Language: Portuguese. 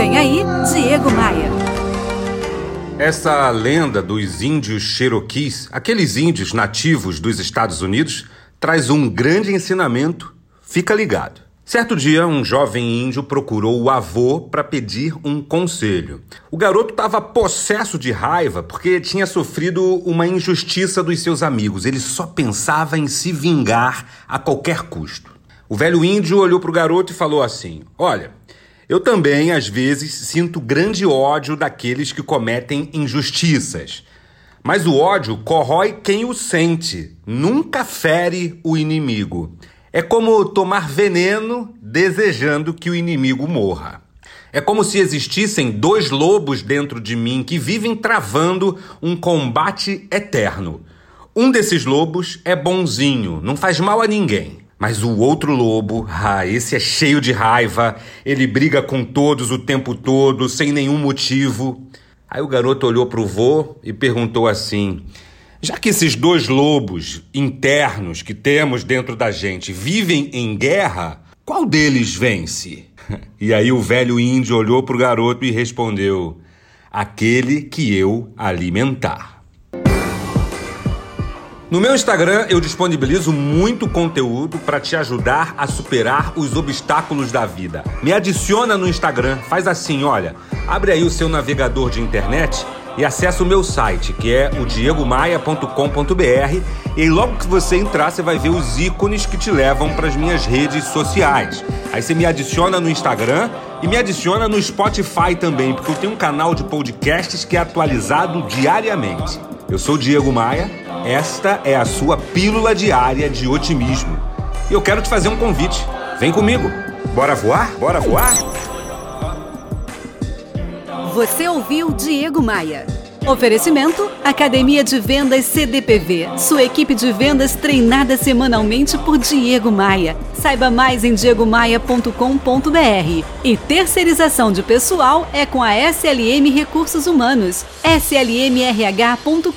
Vem aí, Diego Maia. Essa lenda dos índios Cherokees, aqueles índios nativos dos Estados Unidos, traz um grande ensinamento. Fica ligado. Certo dia, um jovem índio procurou o avô para pedir um conselho. O garoto estava possesso de raiva porque tinha sofrido uma injustiça dos seus amigos. Ele só pensava em se vingar a qualquer custo. O velho índio olhou para o garoto e falou assim: Olha, eu também, às vezes, sinto grande ódio daqueles que cometem injustiças. Mas o ódio corrói quem o sente, nunca fere o inimigo. É como tomar veneno desejando que o inimigo morra. É como se existissem dois lobos dentro de mim que vivem travando um combate eterno. Um desses lobos é bonzinho, não faz mal a ninguém. Mas o outro lobo, ah, esse é cheio de raiva, ele briga com todos o tempo todo, sem nenhum motivo. Aí o garoto olhou para o vô e perguntou assim: Já que esses dois lobos internos que temos dentro da gente vivem em guerra, qual deles vence? E aí o velho índio olhou para o garoto e respondeu: Aquele que eu alimentar. No meu Instagram eu disponibilizo muito conteúdo para te ajudar a superar os obstáculos da vida. Me adiciona no Instagram, faz assim, olha, abre aí o seu navegador de internet e acessa o meu site, que é o diegomaia.com.br, e logo que você entrar, você vai ver os ícones que te levam para as minhas redes sociais. Aí você me adiciona no Instagram e me adiciona no Spotify também, porque eu tenho um canal de podcasts que é atualizado diariamente. Eu sou o Diego Maia esta é a sua pílula diária de otimismo. E eu quero te fazer um convite. Vem comigo. Bora voar? Bora voar? Você ouviu Diego Maia. Oferecimento: Academia de Vendas CDPV. Sua equipe de vendas treinada semanalmente por Diego Maia. Saiba mais em diegomaia.com.br. E terceirização de pessoal é com a SLM Recursos Humanos. slmrh.com.br.